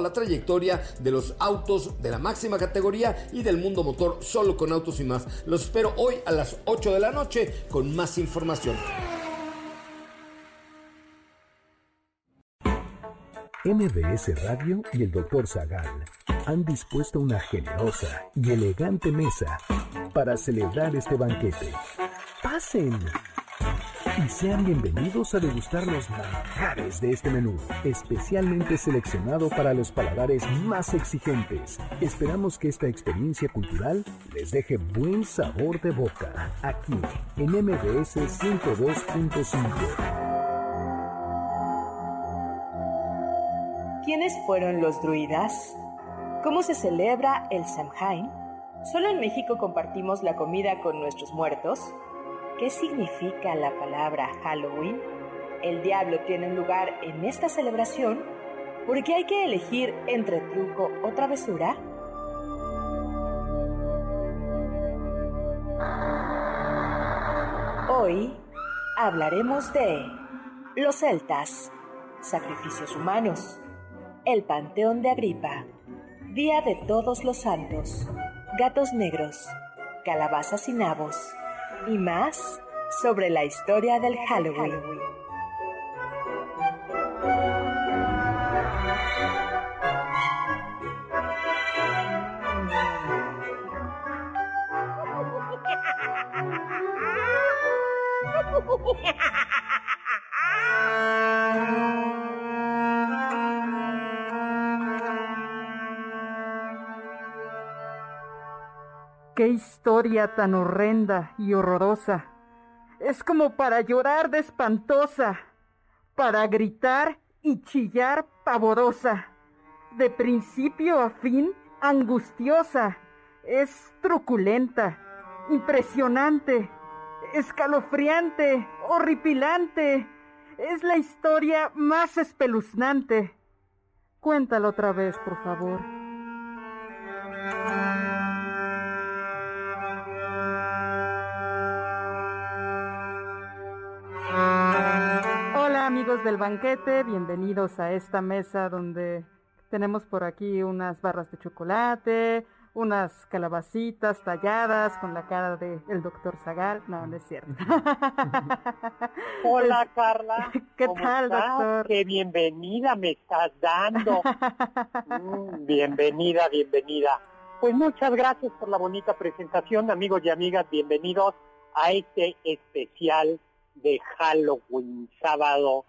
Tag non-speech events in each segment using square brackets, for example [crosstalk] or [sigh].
la trayectoria de los autos de la máxima categoría y del mundo motor solo con autos y más. Los espero hoy a las 8 de la noche con más información. MBS Radio y el Dr. Zagal han dispuesto una generosa y elegante mesa para celebrar este banquete. Pasen y sean bienvenidos a degustar los manjares de este menú, especialmente seleccionado para los paladares más exigentes. Esperamos que esta experiencia cultural les deje buen sabor de boca, aquí en MBS 102.5. ¿Quiénes fueron los druidas? ¿Cómo se celebra el Samhain? ¿Solo en México compartimos la comida con nuestros muertos? ¿Qué significa la palabra Halloween? El diablo tiene un lugar en esta celebración porque hay que elegir entre truco o travesura. Hoy hablaremos de los celtas, sacrificios humanos, el Panteón de Agripa, Día de Todos los Santos, gatos negros, calabazas y nabos y más sobre la historia del Halloween. [laughs] historia tan horrenda y horrorosa. Es como para llorar de espantosa, para gritar y chillar pavorosa. De principio a fin, angustiosa. Es truculenta, impresionante, escalofriante, horripilante. Es la historia más espeluznante. Cuéntalo otra vez, por favor. Del banquete, bienvenidos a esta mesa donde tenemos por aquí unas barras de chocolate, unas calabacitas talladas con la cara del el doctor Zagal. No, no es cierto. [laughs] Hola Carla. [laughs] ¿Qué tal, doctor? Qué bienvenida me estás dando. [laughs] Mm, bienvenida, bienvenida. Pues muchas gracias por la bonita presentación, amigos y amigas, bienvenidos a este especial de Halloween, sábado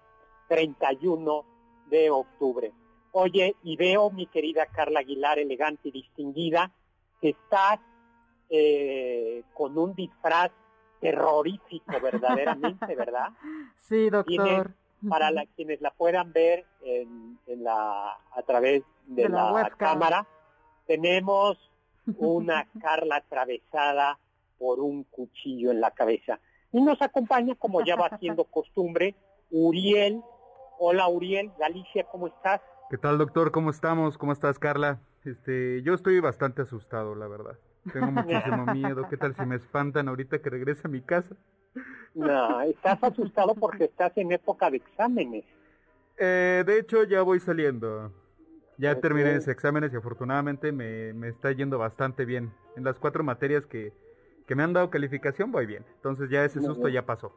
31 de octubre. Oye, y veo, mi querida Carla Aguilar, elegante y distinguida, que estás eh, con un disfraz terrorífico, [laughs] verdaderamente, ¿verdad? Sí, doctor. para la, quienes la puedan ver en, la, a través de, la, cámara, tenemos [laughs] una Carla atravesada por un cuchillo en la cabeza. Y nos acompaña, como ya va siendo costumbre, Uriel. Hola Uriel, Galicia, ¿cómo estás? ¿Qué tal doctor? ¿Cómo estamos? ¿Cómo estás Carla? Este, yo estoy bastante asustado, la verdad. Tengo [laughs] muchísimo miedo. ¿Qué tal si me espantan ahorita que regrese a mi casa? No, estás asustado porque estás en época de exámenes. Eh, de hecho, ya voy saliendo. Ya terminé mis exámenes y afortunadamente me, me está yendo bastante bien. En las cuatro materias que, que me han dado calificación voy bien. Entonces ya ese susto ya pasó.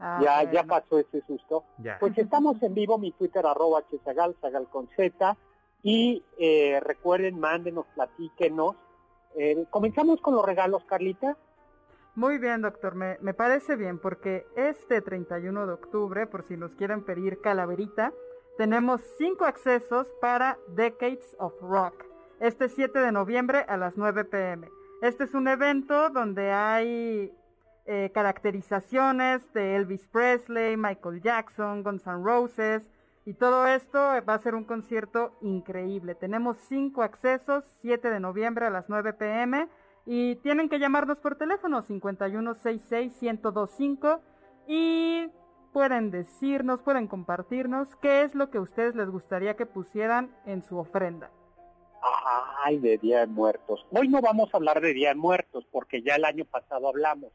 Ah, ya, ya pasó ese susto. Pues [laughs] estamos en vivo, mi Twitter arroba chesagal, sagal con Z. Y eh, recuerden, mándenos, platíquenos. Eh, Comenzamos con los regalos, Carlita. Muy bien, doctor, me, me, parece bien, porque este 31 de octubre, por si nos quieren pedir calaverita, tenemos cinco accesos para Decades of Rock. Este 7 de noviembre a las 9 pm. Este es un evento donde hay eh, caracterizaciones de Elvis Presley, Michael Jackson, Guns N' Roses, Y todo esto va a ser un concierto increíble. Tenemos cinco accesos, 7 de noviembre a las 9 pm. Y tienen que llamarnos por teléfono 5166-1025 y pueden decirnos, pueden compartirnos qué es lo que a ustedes les gustaría que pusieran en su ofrenda. Ay, de Día de Muertos. Hoy no vamos a hablar de Día de Muertos porque ya el año pasado hablamos.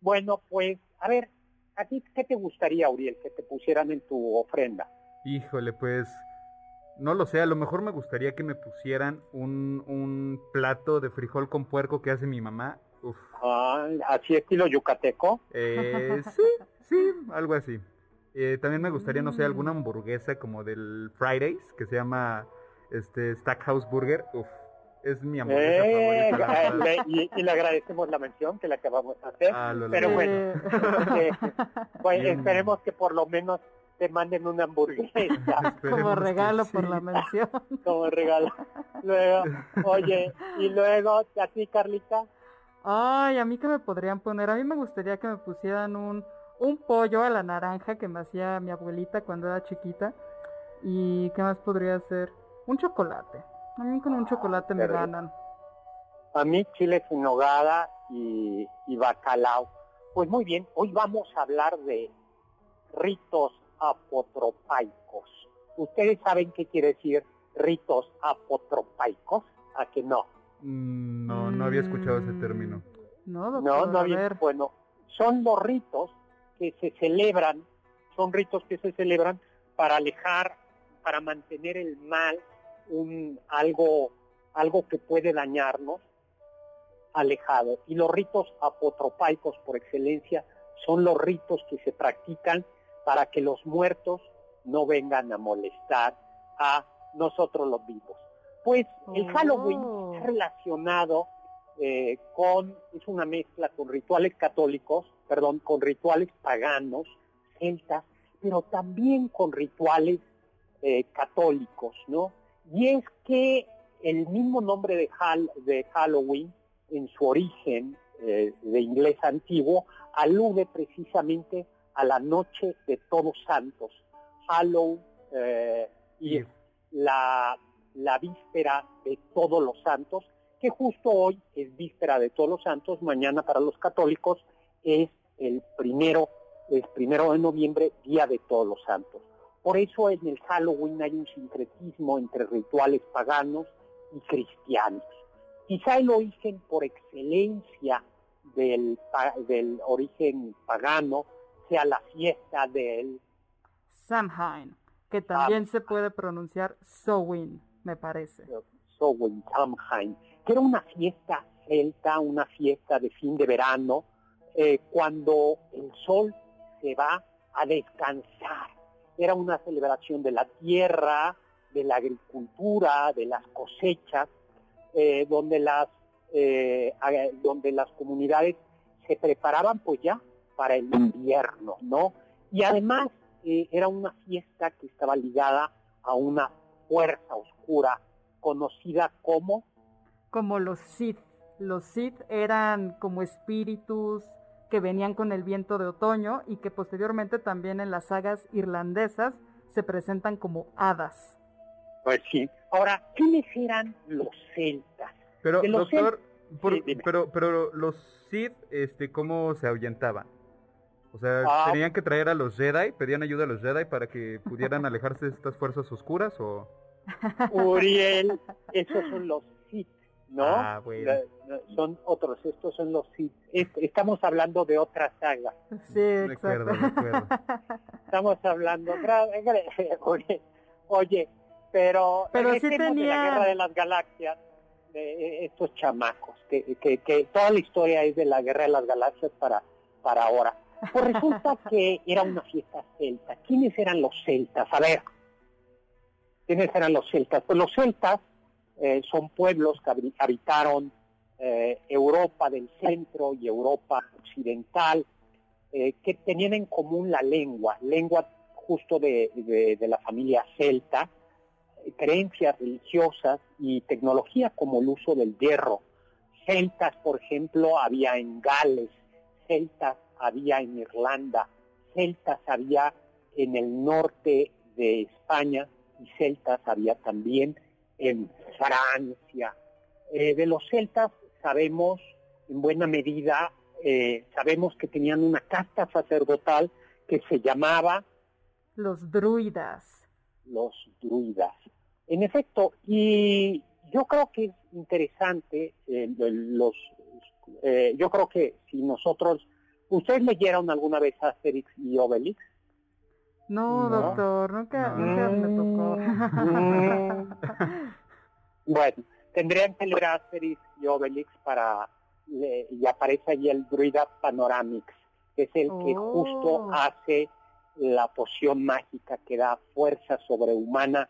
Bueno, pues, a ver, ¿a ti qué te gustaría, Uriel, que te pusieran en tu ofrenda? Híjole, pues, no lo sé, a lo mejor me gustaría que me pusieran un, un plato de frijol con puerco que hace mi mamá. Uf. Ah, ¿Así estilo yucateco? Eh, sí, sí, algo así. Eh, también me gustaría, no sé, alguna Mm. hamburguesa como del Fridays, que se llama este Stackhouse Burger. Uf, es mi hamburguesa Eh, eh, y, y le agradecemos la mención que le acabamos de hacer. Ah, lo Pero lamento. bueno, Eh, [laughs] eh, pues Bien. esperemos que por lo menos te manden una hamburguesa [laughs] como regalo por la [laughs] mención. como regalo. Luego, oye, y luego, ¿a ti, Carlita? Ay, a mí que me podrían poner, a mí me gustaría que me pusieran un, un pollo a la naranja que me hacía mi abuelita cuando era chiquita. ¿Y qué más podría ser? Un chocolate. A mí con un chocolate me ganan. A mí chile sin nogada y, y bacalao. Pues muy bien, hoy vamos a hablar de ritos apotropaicos. ¿Ustedes saben qué quiere decir ritos apotropaicos? ¿A que no? Mm, No, no había escuchado ese término. No, doctor, No, no había. ver. Bueno, son los ritos que se celebran, son ritos que se celebran para alejar, para mantener el mal, un algo, algo que puede dañarnos, alejado. Y los ritos apotropaicos por excelencia son los ritos que se practican para que los muertos no vengan a molestar a nosotros los vivos. Pues el Oh. Halloween está relacionado eh, con, es una mezcla con rituales católicos, perdón, con rituales paganos, celtas, pero también con rituales eh, católicos, ¿no? Y es que el mismo nombre de, de Halloween, en su origen eh, de inglés antiguo, alude precisamente a la noche de todos santos, Hallow eh, y la, la víspera de todos los santos, que justo hoy es víspera de todos los santos, mañana para los católicos es el primero, el primero de noviembre, día de todos los santos. Por eso en el Halloween hay un sincretismo entre rituales paganos y cristianos. Quizá el origen por excelencia del, origen pagano sea la fiesta del Samhain, que también se puede pronunciar Sowin, me parece. Samhain, Samhain, que era una fiesta celta, una fiesta de fin de verano, eh, cuando el sol se va a descansar. Era una celebración de la tierra, de la agricultura, de las cosechas, eh, donde las eh, donde las comunidades se preparaban pues ya para el invierno, ¿no? Y además eh, era una fiesta que estaba ligada a una fuerza oscura conocida como Como los Sith. Los Sith eran como espíritus que venían con el viento de otoño y que posteriormente también en las sagas irlandesas se presentan como hadas. Pues sí. Ahora, ¿quiénes eran los celtas? Pero, De los doctor, por- Sí, pero, pero los Sith, este, ¿cómo se ahuyentaban? O sea, Ah. ¿tenían que traer a los Jedi? ¿Pedían ayuda a los Jedi para que pudieran [laughs] alejarse de estas fuerzas oscuras? o...? Uriel, esos son los ¿no? Ah, bueno. La- la- son otros, estos son los. Es- estamos hablando de otra saga. Sí. [laughs] Estamos hablando... Oye, oye, pero... Pero sí regresemos de la Guerra de las Galaxias, de eh, estos chamacos, que, que, que toda la historia es de la Guerra de las Galaxias para, para ahora. Pues resulta [laughs] que era una fiesta celta. ¿Quiénes eran los celtas? A ver, ¿quiénes eran los celtas? Pues los celtas eh, son pueblos que habi- habitaron eh, Europa del centro y Europa occidental, eh, que tenían en común la lengua, lengua justo de, de- de la familia celta, creencias religiosas y tecnología como el uso del hierro. Celtas, por ejemplo, había en Gales, celtas había en Irlanda, celtas había en el norte de España y celtas había también en Francia. Eh, de los celtas sabemos en buena medida, eh, sabemos que tenían una casta sacerdotal que se llamaba... Los druidas. Los druidas. En efecto, y yo creo que es interesante, eh, los, yo creo que si nosotros, ¿ustedes leyeron alguna vez Asterix y Obelix? No, doctor, nunca, nunca me tocó. Mm. bueno, tendrían que leer Asterix y Obelix para y aparece allí el druida Panoramix, que es el que justo Oh. hace la poción mágica que da fuerza sobrehumana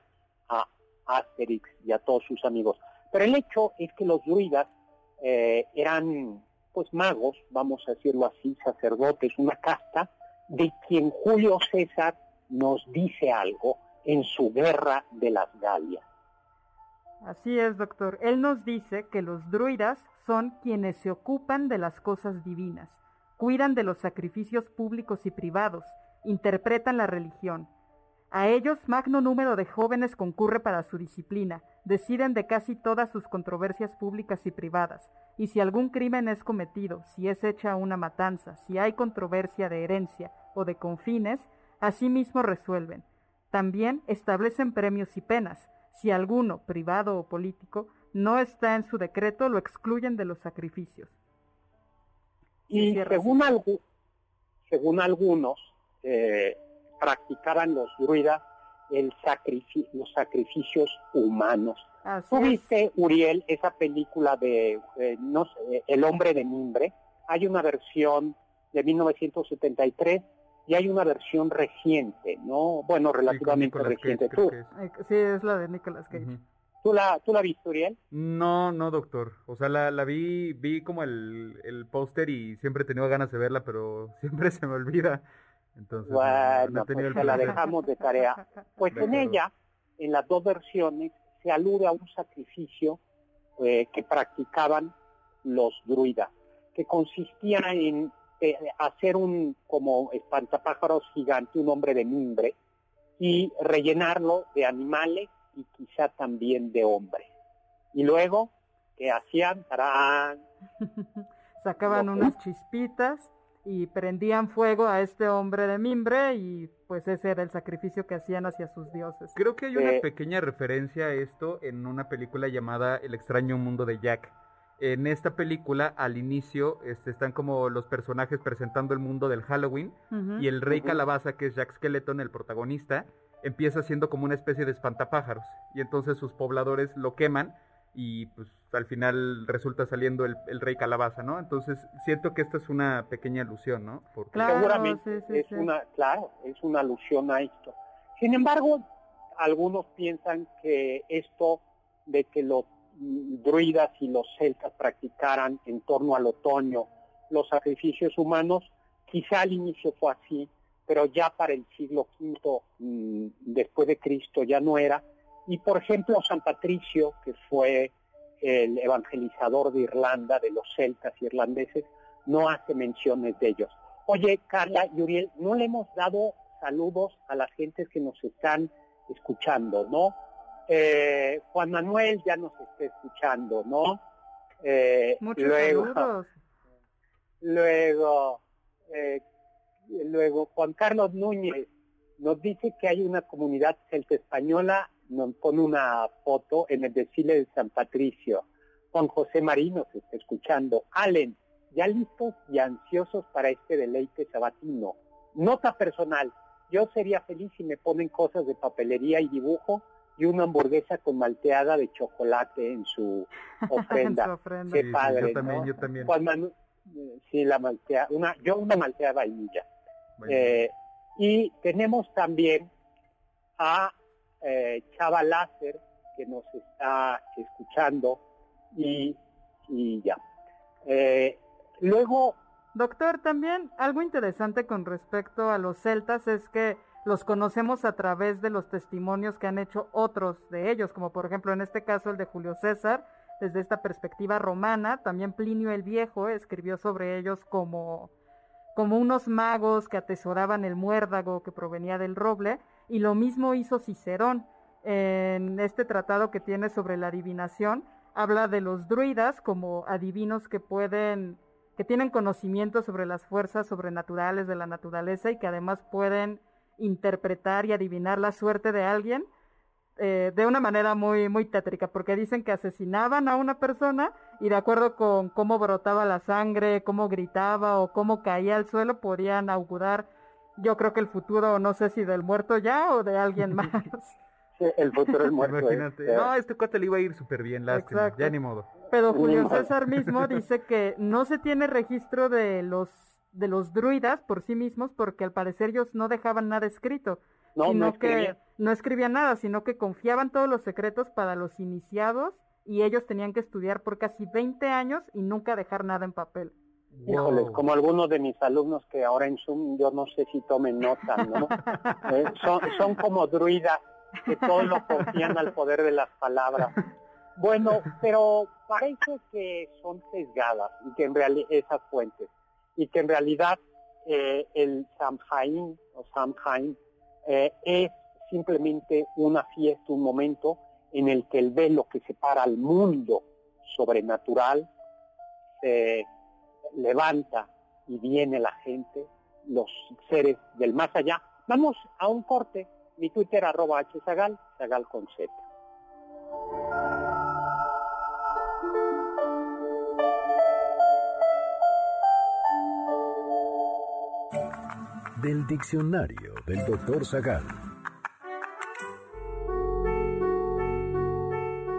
a Asterix y a todos sus amigos. Pero el hecho es que los druidas eh, eran pues magos, vamos a decirlo así, sacerdotes, una casta, de quien Julio César nos dice algo en su guerra de las Galias. Así es, doctor. Él nos dice que los druidas son quienes se ocupan de las cosas divinas, cuidan de los sacrificios públicos y privados, interpretan la religión. A ellos magno número de jóvenes concurre para su disciplina, deciden de casi todas sus controversias públicas y privadas, y si algún crimen es cometido, si es hecha una matanza, si hay controversia de herencia o de confines, asimismo resuelven. También establecen premios y penas, si alguno, privado o político, no está en su decreto, lo excluyen de los sacrificios. Y según, algu- según algunos, eh, practicaban los druidas el sacrifi- los sacrificios humanos. Así ¿Tú es. viste, Uriel, esa película de, eh, no sé, El hombre de mimbre? Hay una versión de 1973 y hay una versión reciente, ¿no? Bueno, relativamente Nicolas Cage, reciente. creo ¿Tú, es. Sí, es la de Nicolas Cage. ¿tú, la, ¿Tú la viste, Uriel? No, no, doctor. O sea, la, la vi, vi como el, el póster y siempre he tenido ganas de verla, pero [laughs] siempre se me olvida. Entonces, no- no, Bueno, he tenido pues el se la dejamos de tarea. [laughs] Pues De en acuerdo. ella, en las dos versiones, se alude a un sacrificio eh, que practicaban los druidas, que consistía en eh, hacer un como espantapájaros gigante, un hombre de mimbre, y rellenarlo de animales y quizá también de hombres. Y luego, ¿qué hacían? Tarán, [laughs] Sacaban unas chispitas y prendían fuego a este hombre de mimbre y pues ese era el sacrificio que hacían hacia sus dioses. Creo que hay una Eh, pequeña referencia a esto en una película llamada El extraño mundo de Jack. En esta película, al inicio, este, están como los personajes presentando el mundo del Halloween y el rey calabaza, que es Jack Skeleton, el protagonista, empieza siendo como una especie de espantapájaros y entonces sus pobladores lo queman y pues al final resulta saliendo el, el rey calabaza, ¿no? Entonces siento que esta es una pequeña alusión, ¿no? Porque Claro, seguramente sí, sí, es sí. una claro es una alusión a esto sin embargo algunos piensan que esto de que los druidas y los celtas practicaran en torno al otoño los sacrificios humanos quizá al inicio fue así pero ya para el siglo V mm, después de Cristo ya no era y por ejemplo San Patricio que fue el evangelizador de Irlanda de los celtas irlandeses no hace menciones de ellos. Oye, Carla y Uriel, no le hemos dado saludos a las gentes que nos están escuchando, ¿no? Eh, Juan Manuel ya nos está escuchando, ¿no? Eh, Muchos luego, saludos. luego, eh, luego Juan Carlos Núñez nos dice que hay una comunidad celta española, nos pone una foto en el desfile de San Patricio. Juan José Marino se está escuchando. Allen, ya listos y ansiosos para este deleite sabatino. Nota personal, yo sería feliz si me ponen cosas de papelería y dibujo y una hamburguesa con malteada de chocolate en su ofrenda. [laughs] En su ofrenda. Qué Sí, sí, padre, yo también, ¿no? yo también. Juan Manu- eh, sí, la maltea, una, yo una maltea vainilla. Eh, y tenemos también a eh, Chava Láser, que nos está escuchando, y, y ya. Eh, luego, Doctor, también algo interesante con respecto a los celtas es que los conocemos a través de los testimonios que han hecho otros de ellos, como por ejemplo en este caso el de Julio César, desde esta perspectiva romana. También Plinio el Viejo escribió sobre ellos como, como unos magos que atesoraban el muérdago que provenía del roble. Y lo mismo hizo Cicerón en este tratado que tiene sobre la adivinación. Habla de los druidas como adivinos que pueden, que tienen conocimiento sobre las fuerzas sobrenaturales de la naturaleza y que además pueden interpretar y adivinar la suerte de alguien eh, de una manera muy, muy tétrica, porque dicen que asesinaban a una persona y de acuerdo con cómo brotaba la sangre, cómo gritaba o cómo caía al suelo, podían augurar, yo creo que el futuro, no sé si del muerto ya o de alguien [laughs] más. el futuro del muerto. Imagínate. No, este cuate le iba a ir súper bien, lástima, ya ni modo. Pero Julio César mismo dice que no se tiene registro de los de los druidas por sí mismos porque al parecer ellos no dejaban nada escrito no, sino que no escribían nada, sino que confiaban todos los secretos para los iniciados y ellos tenían que estudiar por casi 20 años y nunca dejar nada en papel. Híjoles, como algunos de mis alumnos que ahora en Zoom yo no sé si tomen nota, ¿no? [laughs] Eh, son, son como druidas que todo lo confían al poder de las palabras. Bueno, pero parece que son sesgadas y que en realidad esas fuentes y que en realidad eh, el Samhain o Samhain eh, es simplemente una fiesta, un momento en el que el velo que separa al mundo sobrenatural se levanta y viene la gente, los seres del más allá. Vamos a un corte. Mi Twitter arroba hzagal, zagal con z. del diccionario del doctor Zagal.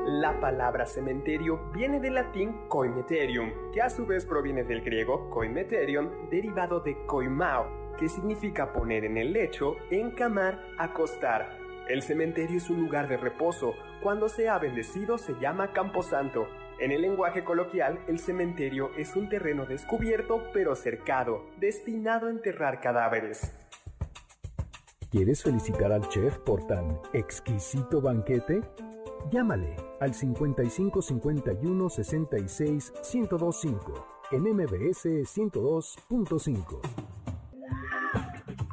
La palabra cementerio viene del latín coimeterium, que a su vez proviene del griego coimeterion, derivado de coimao, que significa poner en el lecho, encamar, acostar. El cementerio es un lugar de reposo. Cuando se ha bendecido se llama camposanto en el lenguaje coloquial, el cementerio es un terreno descubierto pero cercado, destinado a enterrar cadáveres. ¿Quieres felicitar al chef por tan exquisito banquete? Llámale al 55 51 66 1025 en MBS 102.5.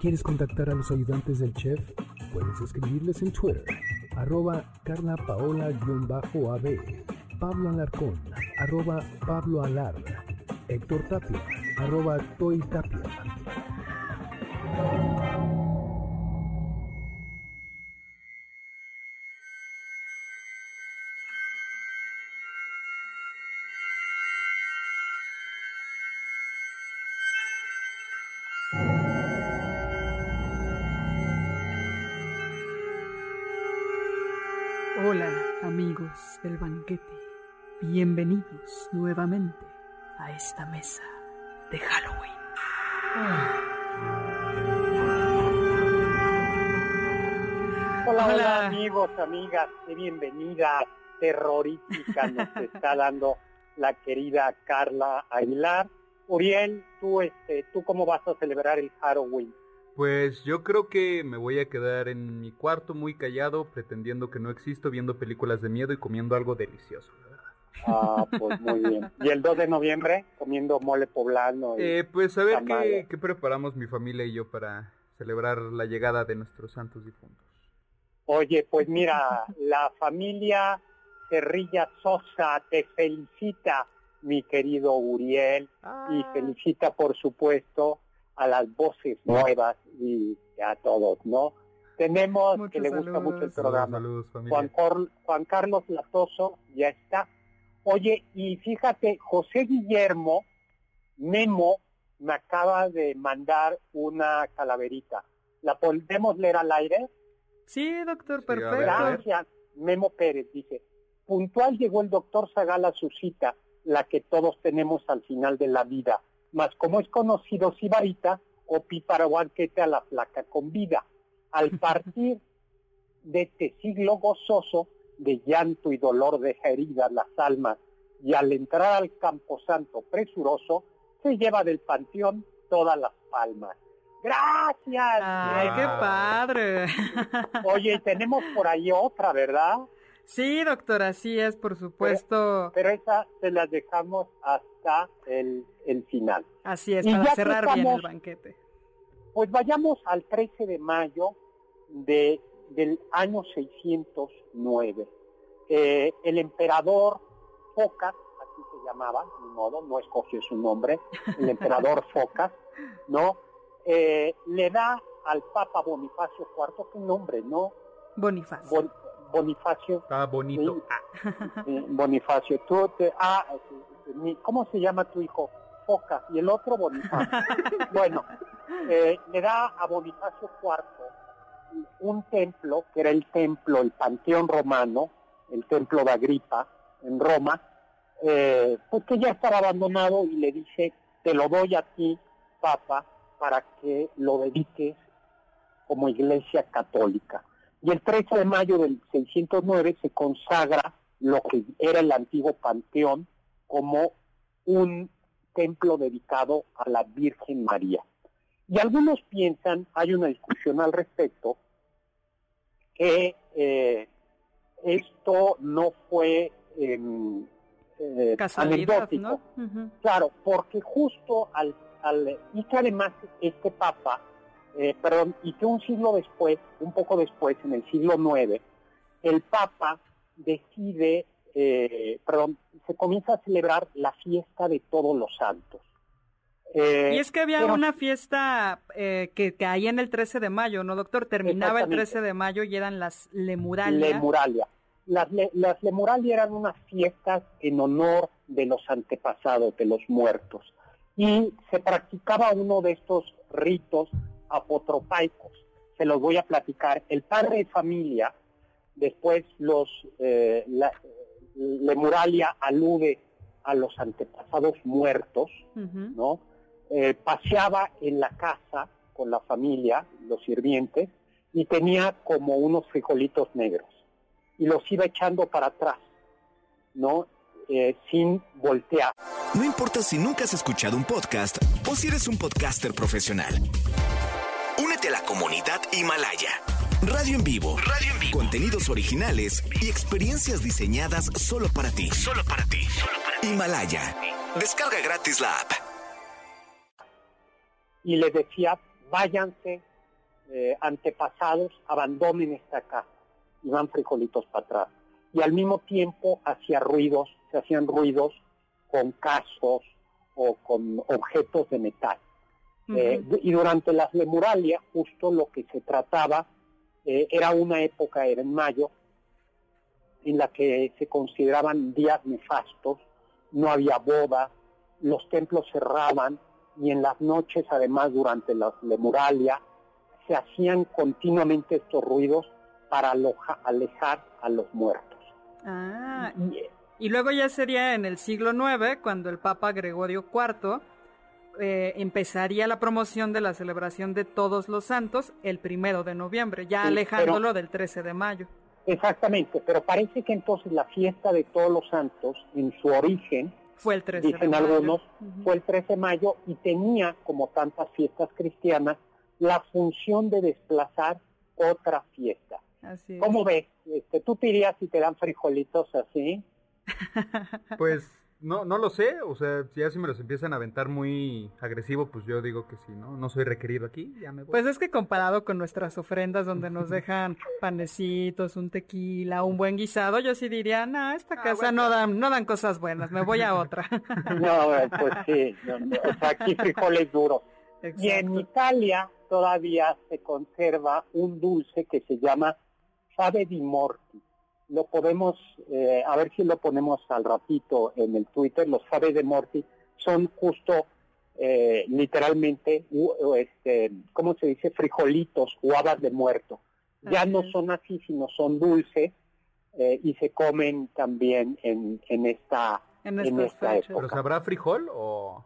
¿Quieres contactar a los ayudantes del chef? Puedes escribirles en Twitter, arroba carlapaola-ab Pablo Alarcón, arroba Pablo Alar, Héctor Tapia, arroba Toy Tapia. Nuevamente a esta mesa de Halloween. Hola, hola, amigos, amigas, qué bienvenida terrorífica nos [laughs] está dando la querida Carla Aguilar. Uriel, tú, este, ¿tú cómo vas a celebrar el Halloween? Pues yo creo que me voy a quedar en mi cuarto muy callado, pretendiendo que no existo, viendo películas de miedo y comiendo algo delicioso, Ah, pues muy bien. ¿Y el 2 de noviembre comiendo mole poblano? eh, pues a ver qué, qué, preparamos mi familia y yo para celebrar la llegada de nuestros santos difuntos. Oye, pues mira, la familia Cerrilla Sosa te felicita, mi querido Uriel, y ah. felicita, por supuesto, a las voces nuevas y a todos, ¿no? Tenemos, que le gusta mucho el programa, Juan, Juan Carlos Latoso ya está Oye, y fíjate, José Guillermo Memo me acaba de mandar una calaverita. ¿La podemos leer al aire? Sí, doctor, perfecto. Gracias. Memo Pérez dice, puntual llegó el doctor Zagal a su cita, la que todos tenemos al final de la vida. Mas como es conocido Sibarita, opí para banquete a la flaca con vida. Al [laughs] partir de este siglo gozoso, de llanto y dolor de heridas las almas, y al entrar al camposanto presuroso, se lleva del panteón todas las palmas. ¡Gracias! ¡Ay, qué padre! [laughs] Oye, tenemos por ahí otra, ¿verdad? Sí, doctora, así es, por supuesto. Pero, esa se las dejamos hasta el, final. Así es, para cerrar bien el banquete. Pues vayamos al 13 de mayo de, del año 609. Eh, el emperador Focas, así se llamaba, ni modo, no escogió su nombre, el emperador [laughs] Focas, ¿no? Eh, le da al Papa Bonifacio IV, ¿qué nombre, no? Bonifacio. Bonifacio. Está bonito. Bonifacio, tú te, ah, ¿cómo se llama tu hijo? Focas, y el otro Bonifacio. [laughs] bueno, eh, le da a Bonifacio IV un templo, que era el templo, el Panteón Romano, el templo de Agripa, en Roma, eh, pues que ya estaba abandonado y le dice, te lo doy a ti, Papa, para que lo dediques como iglesia católica. Y el 13 de mayo del 609 se consagra lo que era el antiguo panteón como un templo dedicado a la Virgen María. Y algunos piensan, hay una discusión al respecto, que eh, esto no fue em, eh, anecdótico. Claro, porque justo al, al, y que además este papa, eh, perdón, y que un siglo después, un poco después, en el siglo IX, el papa decide, eh, perdón, se comienza a celebrar la fiesta de todos los santos. Y es que había una fiesta que caía en el 13 de mayo, ¿no, doctor? Terminaba el 13 de mayo y eran las Lemuralia. Lemuralia. Las, las Lemuralia eran unas fiestas en honor de los antepasados, de los muertos. Y se practicaba uno de estos ritos apotropaicos. Se los voy a platicar. El padre de familia, después los eh, la, Lemuralia alude a los antepasados muertos, ¿no? Eh, paseaba en la casa con la familia, los sirvientes, y tenía como unos frijolitos negros y los iba echando para atrás, ¿no? Eh, sin voltear. No importa si nunca has escuchado un podcast o si eres un podcaster profesional. Únete a la comunidad Himalaya. Radio en vivo. Radio en vivo. Contenidos originales y experiencias diseñadas solo para ti. Solo para ti. Himalaya. Descarga gratis la app. Y les decía, váyanse, eh, antepasados, abandonen esta casa iban frijolitos para atrás. Y al mismo tiempo hacía ruidos, se hacían ruidos con casos o con objetos de metal. Eh, y durante las lemuralias, justo lo que se trataba, eh, era una época, era en mayo, en la que se consideraban días nefastos, no había bodas, los templos cerraban y en las noches, además, durante las lemuralias, se hacían continuamente estos ruidos para alejar a los muertos. Ah, y, luego ya sería en el siglo IX, cuando el Papa Gregorio IV eh, empezaría la promoción de la celebración de todos los santos el primero de noviembre, ya alejándolo del 13 de mayo. Exactamente, pero parece que entonces la fiesta de todos los santos, en su origen, fue el 13 dicen algunos, fue el 13 de mayo y tenía, como tantas fiestas cristianas, la función de desplazar otra fiesta. ¿Cómo ves? Este, ¿Tú te irías si te dan frijolitos así? Pues no, no lo sé, o sea, si ya si me los empiezan a aventar muy agresivo, pues yo digo que sí, ¿no? No soy requerido aquí, ya me voy. Pues es que comparado con nuestras ofrendas donde nos [laughs] dejan panecitos, un tequila, un buen guisado, yo sí diría, no, esta ah, casa no dan no dan cosas buenas, me voy a otra. [laughs] no, pues sí, o sea, aquí frijoles duros. Y en Italia todavía se conserva un dulce que se llama Fave di Morti. Lo podemos, eh, a ver si lo ponemos al ratito en el Twitter, los Fave di Morti son justo eh, literalmente, este, ¿cómo se dice? Frijolitos o habas de muerto. Ya no son así, sino son dulces eh, y se comen también en, en esta, en, esta época. ¿Pero sabrá frijol o...?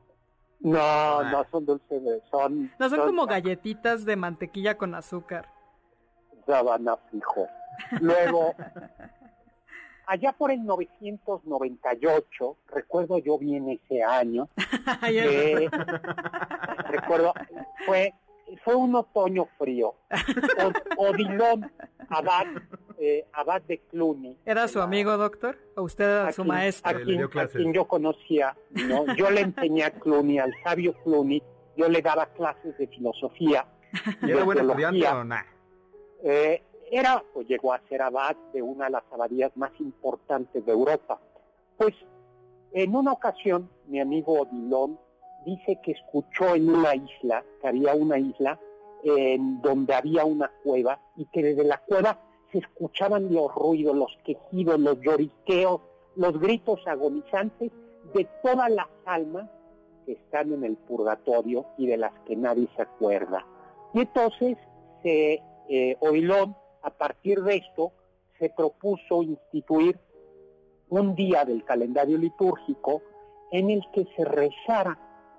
No, ah. no son dulces, son... No, son, como galletitas de mantequilla con azúcar. Sabana fijo. Luego, allá por el 998, recuerdo yo bien ese año, [laughs] recuerdo, fue, fue un otoño frío. Odilon Abad, eh, Abad de Cluny. ¿Era su amigo, doctor? ¿O usted era su maestro? A quien, a quien yo conocía, ¿no? Yo le enseñé a Cluny, al sabio Cluny, yo le daba clases de filosofía. ¿Y era buen estudiante o Eh, era, pues llegó a ser abad de una de las abadías más importantes de Europa. Pues en una ocasión, mi amigo Odilon dice que escuchó en una isla, que había una isla en donde había una cueva y que desde la cueva se escuchaban los ruidos, los quejidos, los lloriqueos, los gritos agonizantes de todas las almas que están en el purgatorio y de las que nadie se acuerda. Y entonces se, eh, a partir de esto, se propuso instituir un día del calendario litúrgico en el que se rezara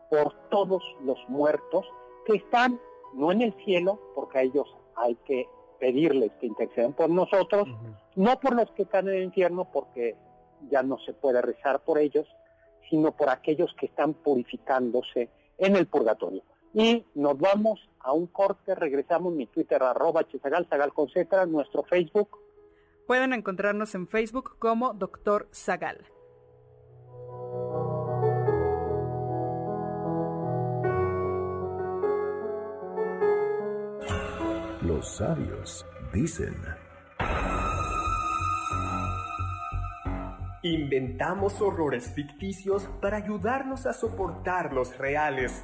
por todos los muertos que están no en el cielo, porque a ellos hay que pedirles que intercedan por nosotros, no por los que están en el infierno, porque ya no se puede rezar por ellos, sino por aquellos que están purificándose en el purgatorio. Y nos vamos a un corte, regresamos mi Twitter arroba chesagal, sagal con nuestro Facebook. Pueden encontrarnos en Facebook como Doctor Zagal. Los sabios dicen... Inventamos horrores ficticios para ayudarnos a soportar los reales.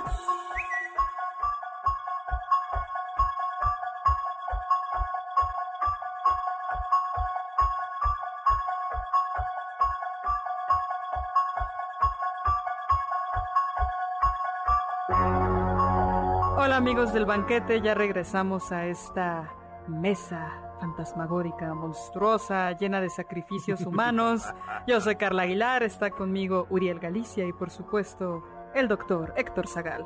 Del banquete, ya regresamos a esta mesa fantasmagórica, monstruosa, llena de sacrificios humanos. Yo soy Carla Aguilar, está conmigo Uriel Galicia y por supuesto el doctor Héctor Zagal.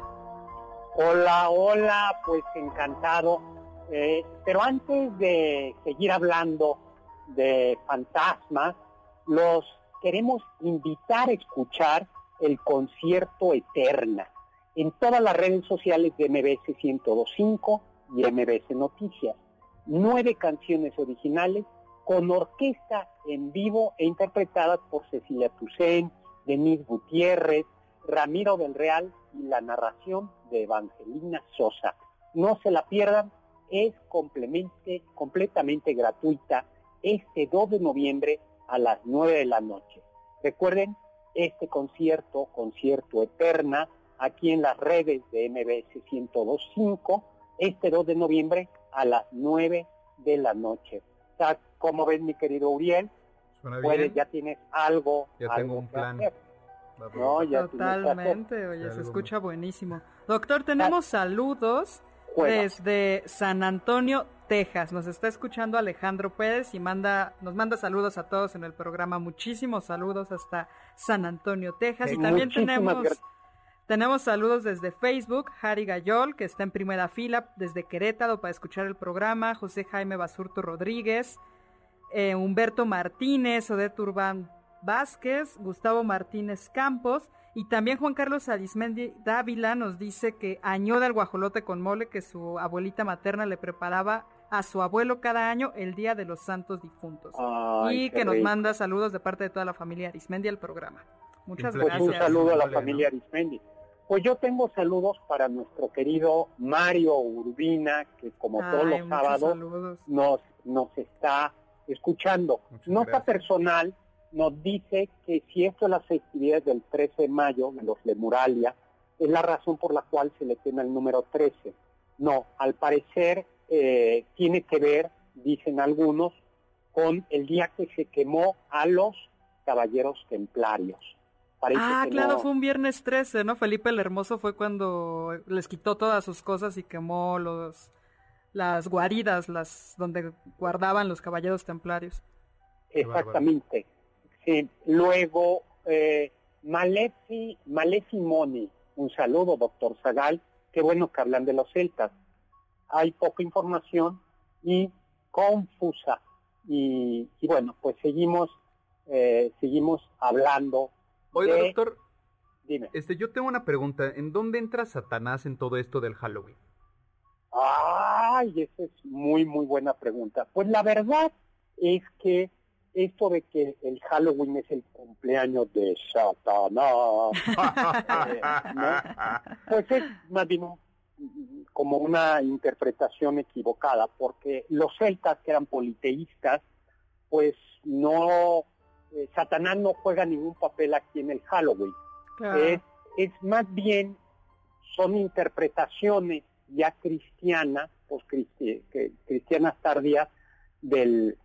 Hola, hola, pues encantado. Eh, pero antes de seguir hablando de fantasmas, los queremos invitar a escuchar el concierto Eterna en todas las redes sociales de MBS 102.5 y MBS Noticias. Nueve canciones originales con orquesta en vivo e interpretadas por Cecilia Toussaint, Denise Gutiérrez, Ramiro del Real y la narración de Evangelina Sosa. No se la pierdan, es completamente, completamente gratuita este 2 de noviembre a las 9 de la noche. Recuerden, este concierto, concierto eterna, aquí en las redes de MBS 102.5 este 2 de noviembre a las 9 de la noche. O sea, como ves mi querido Uriel, puedes, ya tienes algo. Ya tengo un plan. No, ya Totalmente, oye, se escucha buenísimo. Doctor, tenemos saludos desde San Antonio, Texas. Nos está escuchando Alejandro Pérez y manda, nos manda saludos a todos en el programa. Muchísimos saludos hasta San Antonio, Texas. y también tenemos... Tenemos saludos desde Facebook, Harry Gayol, que está en primera fila desde Querétaro para escuchar el programa, José Jaime Basurto Rodríguez, eh, Humberto Martínez, Odette Urbán Vázquez, Gustavo Martínez Campos y también Juan Carlos Arismendi Dávila nos dice que añoda el guajolote con mole que su abuelita materna le preparaba a su abuelo cada año el Día de los Santos Difuntos. y que nos manda saludos de parte de toda la familia Arismendi al programa. Muchas gracias. un saludo a la familia Arismendi. Pues yo tengo saludos para nuestro querido Mario Urbina, que como todos los sábados nos, nos está escuchando. Nota personal nos dice que si esto es las festividades del 13 de mayo, de los Lemuralia, es la razón por la cual se le tiene el número 13. No, al parecer eh, tiene que ver, dicen algunos, con el día que se quemó a los caballeros templarios ah, claro, fue un viernes 13, ¿no? Felipe el Hermoso fue cuando les quitó todas sus cosas y quemó los las guaridas, las donde guardaban los caballeros templarios. Exactamente. Sí. Luego, eh, Malefi, Malefi Moni, un saludo, doctor Zagal. Qué bueno que hablan de los celtas. Hay poca información y confusa. Y, y bueno, pues seguimos, eh, seguimos hablando. Oiga, de- doctor, Dime. este, yo tengo una pregunta. ¿En dónde entra Satanás en todo esto del Halloween? Ay, esa es muy, muy buena pregunta. Pues la verdad es que esto de que el Halloween es el cumpleaños de Satanás, [laughs] eh, ¿no? pues es más bien como una interpretación equivocada, porque los celtas que eran politeístas, pues no, eh, Satanás no juega ningún papel aquí en el Halloween. Claro. Es, es más bien, son interpretaciones ya cristianas, pues cristi- que- cristianas tardías del,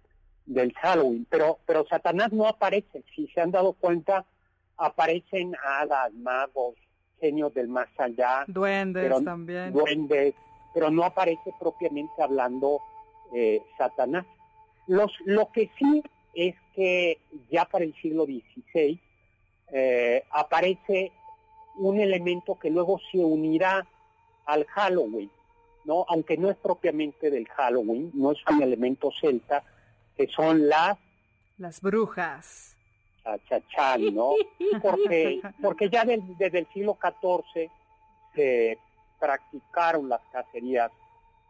del Halloween, pero, pero Satanás no aparece, si se han dado cuenta, aparecen hadas, magos, genios del más allá, Duendes pero- también. duendes, pero no aparece propiamente hablando eh, Satanás. Los, lo que sí es que ya para el siglo XVI eh, aparece un elemento que luego se unirá al Halloween, ¿no? Aunque no es propiamente del Halloween, no es un elemento celta, que son las Las brujas. chachachán, ¿no? Porque, [laughs] porque ya del- desde el siglo XIV se practicaron las cacerías,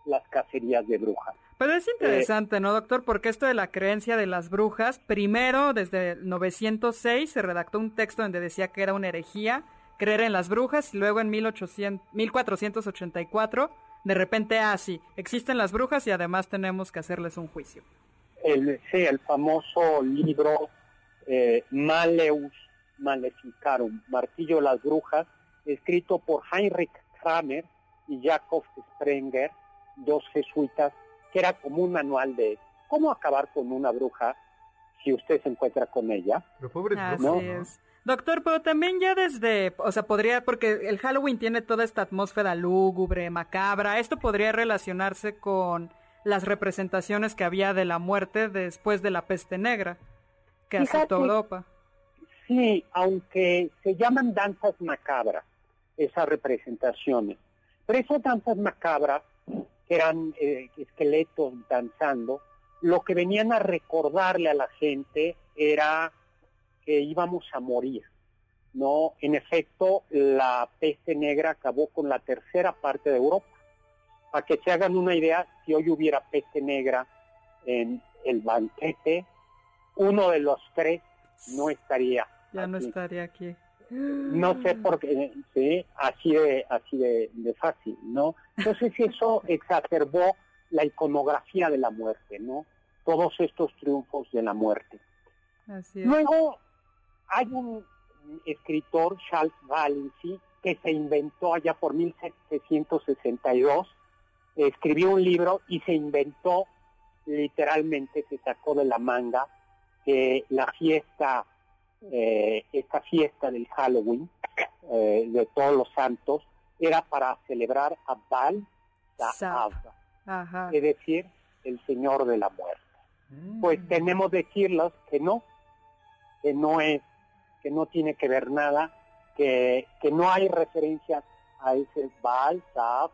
las cacerías de brujas. Pero es interesante, ¿no, doctor? Porque esto de la creencia de las brujas, primero, desde el 906, se redactó un texto donde decía que era una herejía creer en las brujas, y luego en 1800, 1484, de repente, ah, sí, existen las brujas y además tenemos que hacerles un juicio. El, sí, el famoso libro eh, Maleus Maleficarum, Martillo de las Brujas, escrito por Heinrich Kramer y Jakob Sprenger, dos jesuitas, que era como un manual de cómo acabar con una bruja si usted se encuentra con ella. Pero brujos, ¿no? es. Doctor, pero también ya desde, o sea, podría, porque el Halloween tiene toda esta atmósfera lúgubre, macabra, esto podría relacionarse con las representaciones que había de la muerte después de la peste negra que Fíjate. azotó Europa. Sí, aunque se llaman danzas macabras, esas representaciones. Pero esas danzas macabras, que eran eh, esqueletos danzando, lo que venían a recordarle a la gente era que íbamos a morir. No, en efecto, la peste negra acabó con la tercera parte de Europa. Para que se hagan una idea, si hoy hubiera peste negra en el banquete, uno de los tres no estaría. Ya no estaría aquí. No sé por qué, sí, así de, así de, de fácil, ¿no? Entonces eso exacerbó la iconografía de la muerte, ¿no? Todos estos triunfos de la muerte. Así es. Luego hay un escritor, Charles Valency, que se inventó allá por 1762, escribió un libro y se inventó, literalmente se sacó de la manga, que la fiesta, eh, esta fiesta del Halloween, eh, de todos los santos, era para celebrar a Baal Ajá. es decir, el Señor de la Muerte Mm. pues tenemos que decirles que no, que no es, que no tiene que ver nada, que, que no hay referencias a ese Baal, Saab,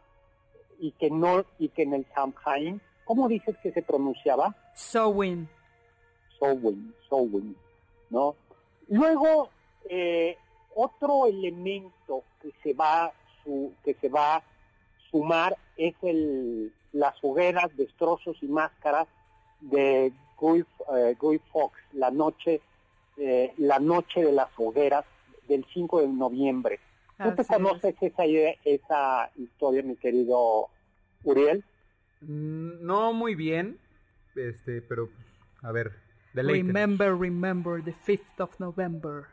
y que no, y que en el Samhain, ¿cómo dices que se pronunciaba? Sowin. Sowin, Sowin, ¿no? Luego, eh, otro elemento que se va su, que se va a sumar es el, las hogueras, destrozos y máscaras de Guy, eh, Guy Fox, la noche, eh, la noche de las hogueras del 5 de noviembre. ¿Tú te Así es. conoces esa, idea, esa historia, mi querido Uriel? Mm, No muy bien, este, pero a ver. Remember, remember, the 5th of November.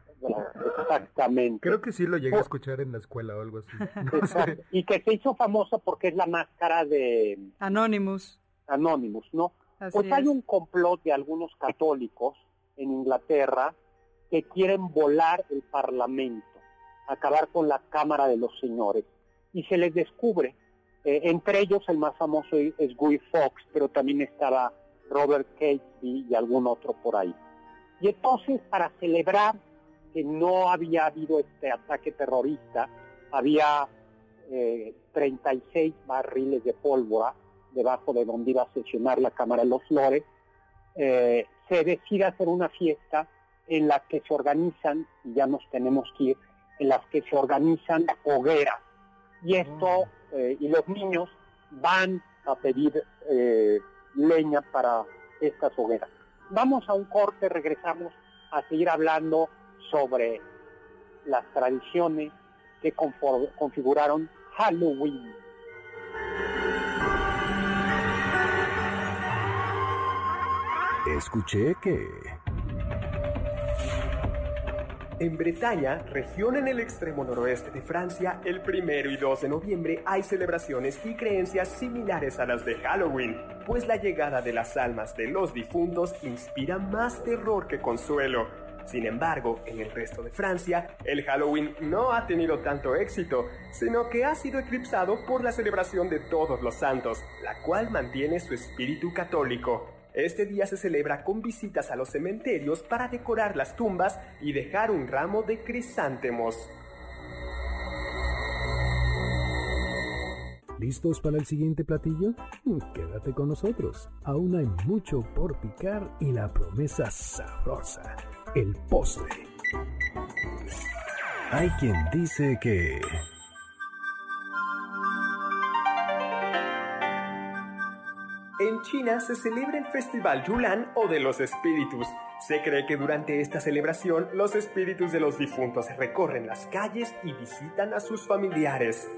Exactamente. Creo que sí lo llegué a escuchar en la escuela o algo así. [laughs] No sé. Y que se hizo famosa porque es la máscara de Anonymous. Anonymous, ¿no? Así Pues hay es. un complot de algunos católicos en Inglaterra que quieren volar el Parlamento, acabar con la Cámara de los Señores. Y se les descubre. Eh, entre ellos el más famoso es Guy Fox, pero también estaba Robert Catesby y algún otro por ahí. Y entonces, para celebrar que no había habido este ataque terrorista, había eh, 36 barriles de pólvora debajo de donde iba a sesionar la Cámara de los Flores, eh, se decide hacer una fiesta en la que se organizan, y ya nos tenemos que ir, en las que se organizan hogueras. Y esto, eh, y los niños van a pedir eh, leña para estas hogueras. Vamos a un corte, regresamos a seguir hablando sobre las tradiciones que configuraron Halloween. Escuché que... En Bretaña, región en el extremo noroeste de Francia, el primero y 2 de noviembre hay celebraciones y creencias similares a las de Halloween, pues la llegada de las almas de los difuntos inspira más terror que consuelo. Sin embargo, en el resto de Francia, el Halloween no ha tenido tanto éxito, sino que ha sido eclipsado por la celebración de todos los santos, la cual mantiene su espíritu católico. Este día se celebra con visitas a los cementerios para decorar las tumbas y dejar un ramo de crisántemos. ¿Listos para el siguiente platillo? Quédate con nosotros. Aún hay mucho por picar y la promesa sabrosa, el postre. Hay quien dice que... En China se celebra el Festival Yulan o de los Espíritus. Se cree que durante esta celebración los espíritus de los difuntos recorren las calles y visitan a sus familiares.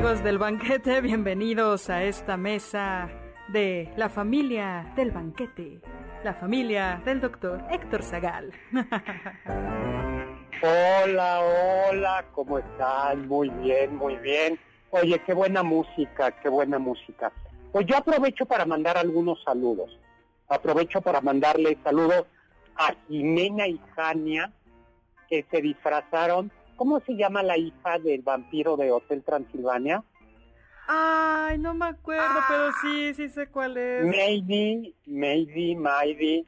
Amigos del banquete, bienvenidos a esta mesa de la familia del banquete, la familia del doctor Héctor Zagal. [laughs] Hola, hola, ¿cómo están? Muy bien, muy bien. Oye, qué buena música, qué buena música. Pues yo aprovecho para mandar algunos saludos. Aprovecho para mandarle saludos a Jimena y Jania, que se disfrazaron ¿Cómo se llama la hija del vampiro de Hotel Transilvania? Ay, no me acuerdo, pero sí, sí sé cuál es. Maybe, maybe, maybe.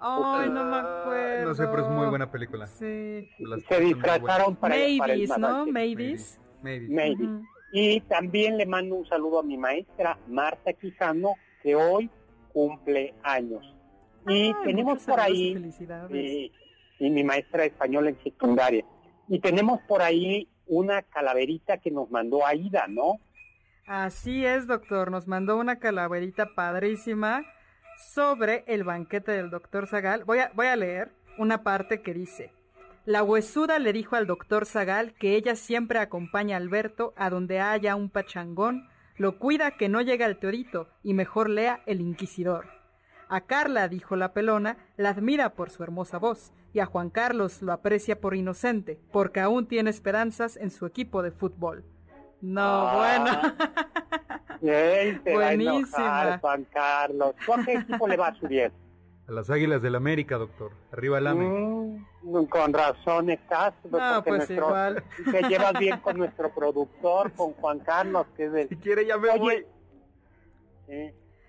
Ay, no me acuerdo. No sé, pero es muy buena película. Sí. se disfrazaron para, Mavis, para el ¿no? Mavis. Maybe. Y también le mando un saludo a mi maestra Marta Quijano, que hoy cumple años. Y tenemos por ahí, y, y mi maestra de español en secundaria. Y tenemos por ahí una calaverita que nos mandó Aida, ¿no? Así es, doctor. Nos mandó una calaverita padrísima sobre el banquete del doctor Zagal. Voy a, voy a leer una parte que dice. La huesuda le dijo al doctor Zagal que ella siempre acompaña a Alberto a donde haya un pachangón, lo cuida que no llegue al teorito y mejor lea El Inquisidor. A Carla, dijo la pelona, la admira por su hermosa voz y a Juan Carlos lo aprecia por inocente, porque aún tiene esperanzas en su equipo de fútbol. No, ah. bueno. [laughs] Buenísima. Juan Carlos. ¿Cuál equipo le va a subir? A las Águilas del América, doctor. Arriba el AME. Mm, con razón estás. No, pues igual. Te llevas bien con nuestro productor, con Juan Carlos, que es Si quiere ya me voy.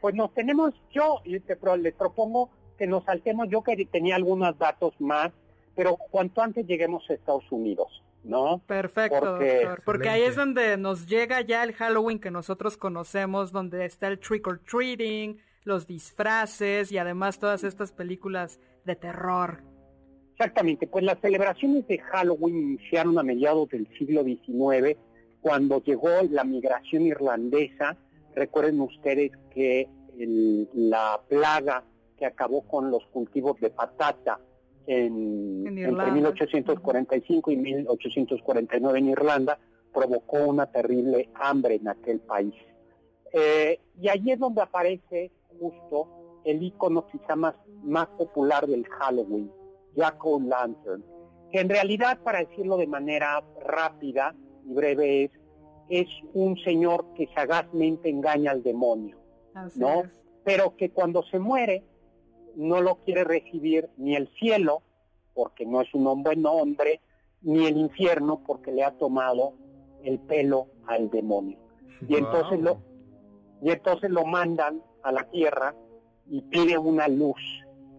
Pues nos tenemos, yo te, le propongo que nos saltemos, yo que tenía algunos datos más, pero cuanto antes lleguemos a Estados Unidos, ¿no? Perfecto, porque, doctor, porque ahí es donde nos llega ya el Halloween que nosotros conocemos, donde está el trick or treating, los disfraces y además todas estas películas de terror. Exactamente, pues las celebraciones de Halloween iniciaron a mediados del siglo XIX, cuando llegó la migración irlandesa. Recuerden ustedes que la plaga que acabó con los cultivos de patata en, entre 1845 y 1849 en Irlanda, provocó una terrible hambre en aquel país. Eh, y allí es donde aparece justo el icono quizá más, más popular del Halloween, Jack O' Lantern, que en realidad, para decirlo de manera rápida y breve, es es un señor que sagazmente engaña al demonio, ¿no? Pero que cuando se muere no lo quiere recibir ni el cielo, porque no es un hombre hombre, ni el infierno, porque le ha tomado el pelo al demonio. Y entonces lo y entonces lo mandan a la tierra y pide una luz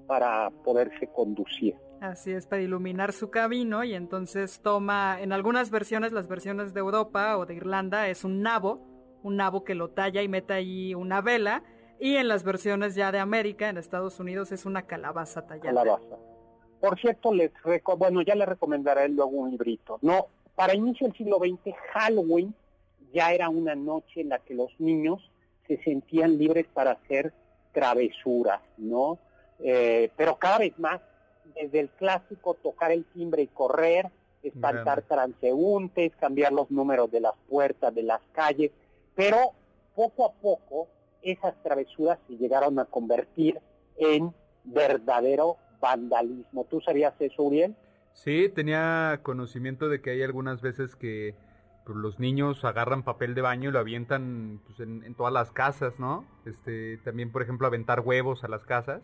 para poderse conducir. Así es, para iluminar su camino y entonces toma, en algunas versiones, las versiones de Europa o de Irlanda, es un nabo, un nabo que lo talla y mete ahí una vela, y en las versiones ya de América, en Estados Unidos, es una calabaza tallada. Calabaza. Por cierto, les bueno, ya le recomendaré luego un librito. No, para inicio del siglo XX, Halloween ya era una noche en la que los niños se sentían libres para hacer travesuras, ¿no? Eh, pero cada vez más desde el clásico tocar el timbre y correr, espantar transeúntes, cambiar los números de las puertas de las calles, pero poco a poco esas travesuras se llegaron a convertir en verdadero vandalismo. ¿Tú sabías eso, Uriel? Sí, tenía conocimiento de que hay algunas veces que pues, los niños agarran papel de baño y lo avientan pues, en, en, todas las casas, ¿no? Este, también, por ejemplo, aventar huevos a las casas.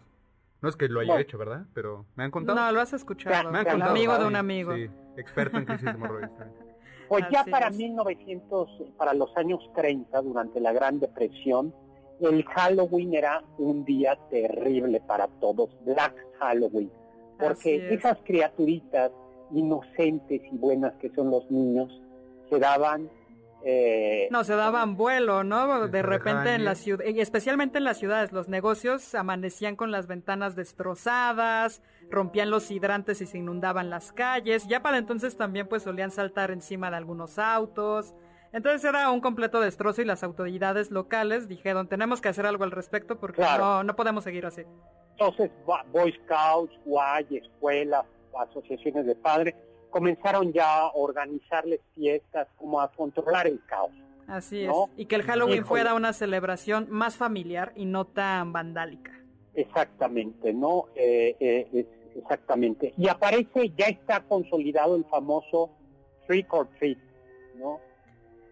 No es que lo haya hecho, ¿verdad? Pero me han contado. No, lo has escuchado. Me han contado. amigo de un amigo. Sí, experto en crisis hemorroides. [laughs] Pues ya para 1900, para los años 30, durante la Gran Depresión, el Halloween era un día terrible para todos, Black Halloween, porque esas criaturitas inocentes y buenas que son los niños se daban eh, no, se daban vuelo, ¿no? De repente en la ciudad, especialmente en las ciudades, los negocios amanecían con las ventanas destrozadas, rompían los hidrantes y se inundaban las calles. Ya para entonces también pues solían saltar encima de algunos autos. Entonces era un completo destrozo y las autoridades locales dijeron, tenemos que hacer algo al respecto porque no, no podemos seguir así. Entonces, Boy Scouts, guay, escuelas, asociaciones de padres, comenzaron ya a organizarles fiestas, como a controlar el caos. Así es. Y que el Halloween fuera una celebración más familiar y no tan vandálica. Exactamente, ¿no? Eh, eh, exactamente. Y aparece, ya está consolidado el famoso trick or treat, ¿no?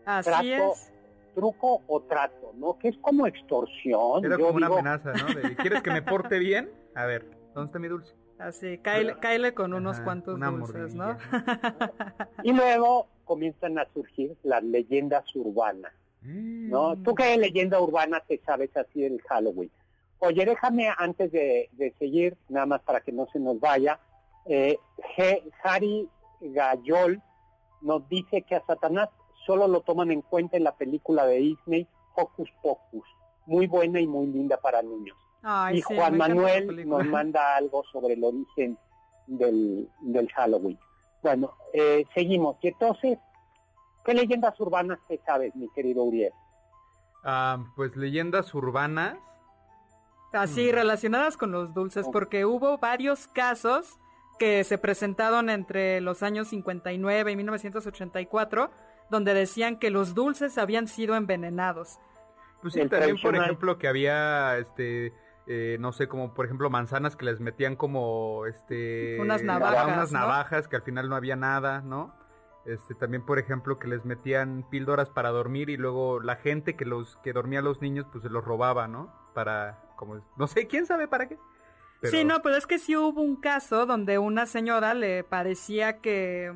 Así es. Truco o trato, ¿no? Que es como extorsión. Era como una amenaza, ¿no? ¿Quieres que me porte bien? A ver, ¿dónde está mi dulce? Así, caile, con unos cuantos dulces, ¿no? y luego comienzan a surgir las leyendas urbanas, ¿no? Mm. ¿Tú qué leyenda urbana te sabes así del Halloween? Oye, déjame antes de, seguir, nada más para que no se nos vaya, eh, Harry Gayol nos dice que a Satanás solo lo toman en cuenta en la película de Disney Hocus Pocus, muy buena y muy linda para niños y Juan Manuel nos manda algo sobre el origen del, Halloween. Bueno, eh, seguimos. Y entonces, ¿qué leyendas urbanas te sabes, mi querido Uriel? Ah, pues leyendas urbanas. Así, mm. relacionadas con los dulces, porque hubo varios casos que se presentaron entre los años 59 y 1984, donde decían que los dulces habían sido envenenados. Pues sí, también, por ejemplo, que había este eh, no sé, como por ejemplo manzanas que les metían como este unas navajas, unas navajas que al final no había nada, ¿no? Este también por ejemplo que les metían píldoras para dormir y luego la gente que los que dormía los niños pues se los robaba, ¿no? Para como no sé, quién sabe para qué. Sí, no, pero es que sí hubo un caso donde una señora le parecía que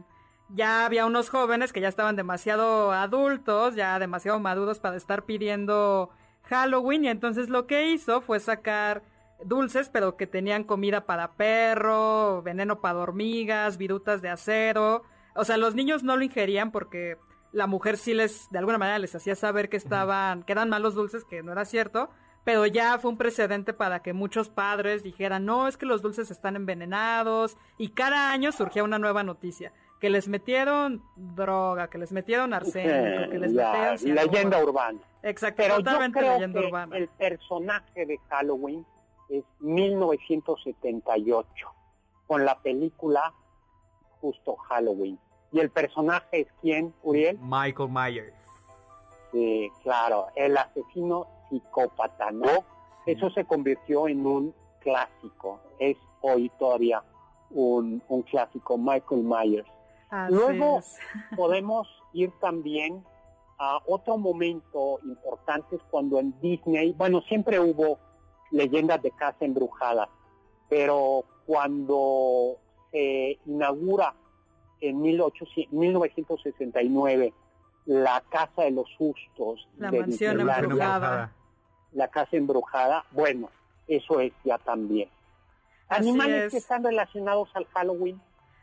ya había unos jóvenes que ya estaban demasiado adultos, ya demasiado maduros para estar pidiendo Halloween y entonces lo que hizo fue sacar dulces pero que tenían comida para perro, veneno para hormigas, virutas de acero. O sea, los niños no lo ingerían porque la mujer sí les, de alguna manera les hacía saber que estaban, que eran malos dulces, que no era cierto, pero ya fue un precedente para que muchos padres dijeran, no, es que los dulces están envenenados, y cada año surgía una nueva noticia que les metieron droga, que les metieron arsénico, que les la, metieron... Leyenda urbana. Exacto, Pero totalmente leyenda urbana. El personaje de Halloween es 1978, con la película justo Halloween. ¿Y el personaje es quién, Uriel? Michael Myers. Sí, claro, el asesino psicópata, ¿no? Eso se convirtió en un clásico, es hoy todavía un, un clásico, Michael Myers. Luego [laughs] podemos ir también otro momento importante es cuando en Disney, bueno, siempre hubo leyendas de casa embrujada, pero cuando se inaugura en 1969 la casa de los sustos La de mansión Disneyland, embrujada. la casa embrujada, bueno, eso es ya también. Así Animales es. que están relacionados al Halloween.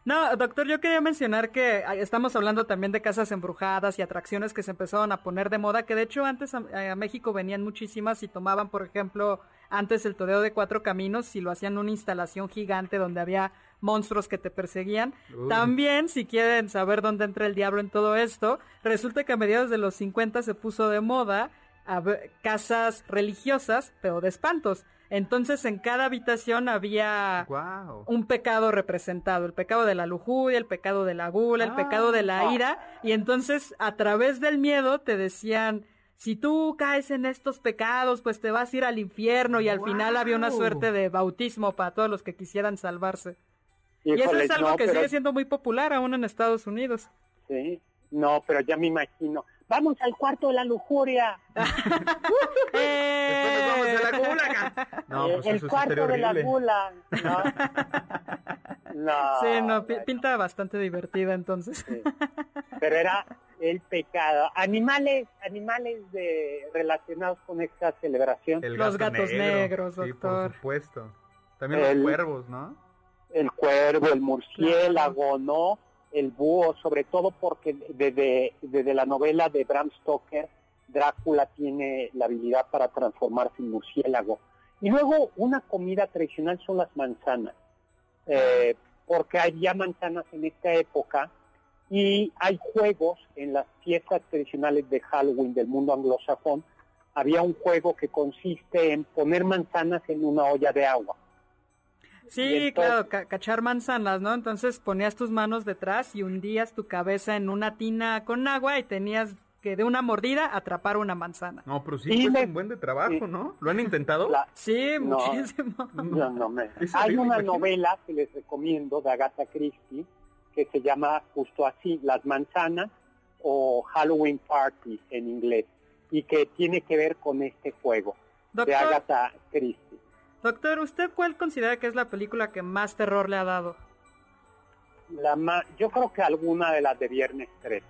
No, doctor, yo quería mencionar que estamos hablando también de casas embrujadas y atracciones que se empezaron a poner de moda, que de hecho antes a, a México venían muchísimas y tomaban, por ejemplo, antes el Todeo de Cuatro Caminos y lo hacían una instalación gigante donde había monstruos que te perseguían. Uy. También, si quieren saber dónde entra el diablo en todo esto, resulta que a mediados de los 50 se puso de moda a casas religiosas, pero de espantos. Entonces en cada habitación había Wow. un pecado representado, el pecado de la lujuria, el pecado de la gula, el Ah. pecado de la ira, y entonces a través del miedo te decían, si tú caes en estos pecados, pues te vas a ir al infierno, y al final había una suerte de bautismo para todos los que quisieran salvarse. y eso es algo no, que pero- sigue siendo muy popular aún en Estados Unidos. Sí, no, pero ya me imagino. Vamos al cuarto de la lujuria. Después nos vamos a la gula. No, Eh, pues el eso sí cuarto de la gula. No. No, sí, no, bueno, pinta bastante divertida entonces. sí. Pero era el pecado. Animales, animales de, relacionados con esta celebración. El Los gato gatos negro. negros, Sí, doctor. por supuesto. También El- los cuervos, ¿no? el cuervo, el murciélago, ¿no? El búho, sobre todo porque desde, desde la novela de Bram Stoker, Drácula tiene la habilidad para transformarse en murciélago. Y luego una comida tradicional son las manzanas, eh, porque había manzanas en esta época y hay juegos en las fiestas tradicionales de Halloween del mundo anglosajón. Había un juego que consiste en poner manzanas en una olla de agua. Sí, claro, ca- cachar manzanas, ¿no? Entonces ponías tus manos detrás y hundías tu cabeza en una tina con agua y tenías que de una mordida atrapar una manzana. No, pero sí, cuesta me- un buen de trabajo, sí. ¿no? ¿Lo han intentado? La- Sí, [laughs] No. muchísimo. No, no me- Es Hay horrible, una imagínate. novela que les recomiendo de Agatha Christie que se llama justo así, Las manzanas o Halloween Party en inglés y que tiene que ver con este juego de Agatha Christie. Doctor, ¿usted cuál considera que es la película que más terror le ha dado? La ma- yo creo que alguna de las de Viernes 13,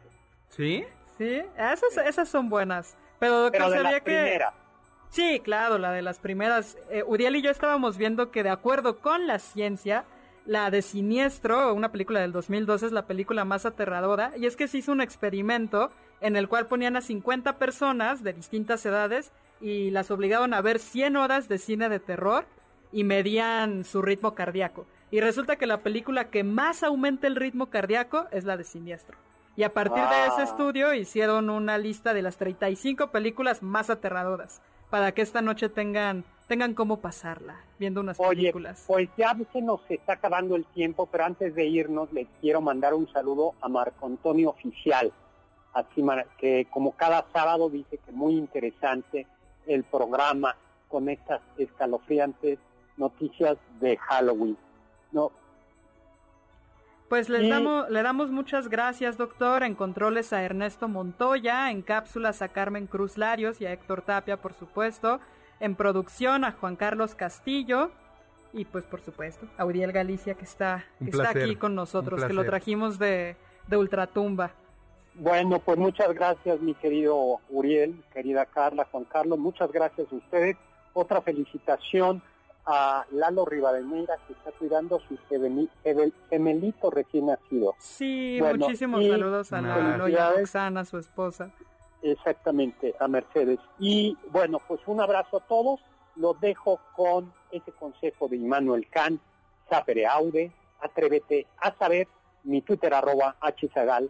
¿Sí? Sí, esas, esas son buenas. Pero doctor, pero de ¿sabía las que... primeras. Sí, claro, la de las primeras. Eh, Uriel y yo estábamos viendo que de acuerdo con la ciencia, la de Siniestro, una película del 2012, es la película más aterradora. Y es que se hizo un experimento en el cual ponían a 50 personas de distintas edades y las obligaban a ver 100 horas de cine de terror y medían su ritmo cardíaco. Y resulta que la película que más aumenta el ritmo cardíaco es la de Siniestro. Y a partir de ese estudio hicieron una lista de las 35 películas más aterradoras para que esta noche tengan tengan cómo pasarla viendo unas Oye, películas. pues ya se nos está acabando el tiempo, pero antes de irnos le quiero mandar un saludo a Marco Antonio Oficial, así que como cada sábado dice que muy interesante el programa con estas escalofriantes noticias de Halloween. No, Pues les y- damos, le damos muchas gracias, doctor. En controles a Ernesto Montoya, en cápsulas a Carmen Cruz Larios y a Héctor Tapia, por supuesto. En producción a Juan Carlos Castillo. Y pues por supuesto a Uriel Galicia que está, que está aquí con nosotros, que lo trajimos de, de Ultratumba. Bueno, pues muchas gracias mi querido Uriel, querida Carla, Juan Carlos, muchas gracias a ustedes. Otra felicitación a Lalo Rivadeneira que está cuidando a su gemeli- gemel- gemelito recién nacido. Sí, Bueno, muchísimos saludos a. Lalo y a Roxana, su esposa. Exactamente, a Mercedes. Y bueno, pues un abrazo a todos. Los dejo con ese consejo de Immanuel Kant, sapere aude, atrévete a saber, mi Twitter arroba hzagal,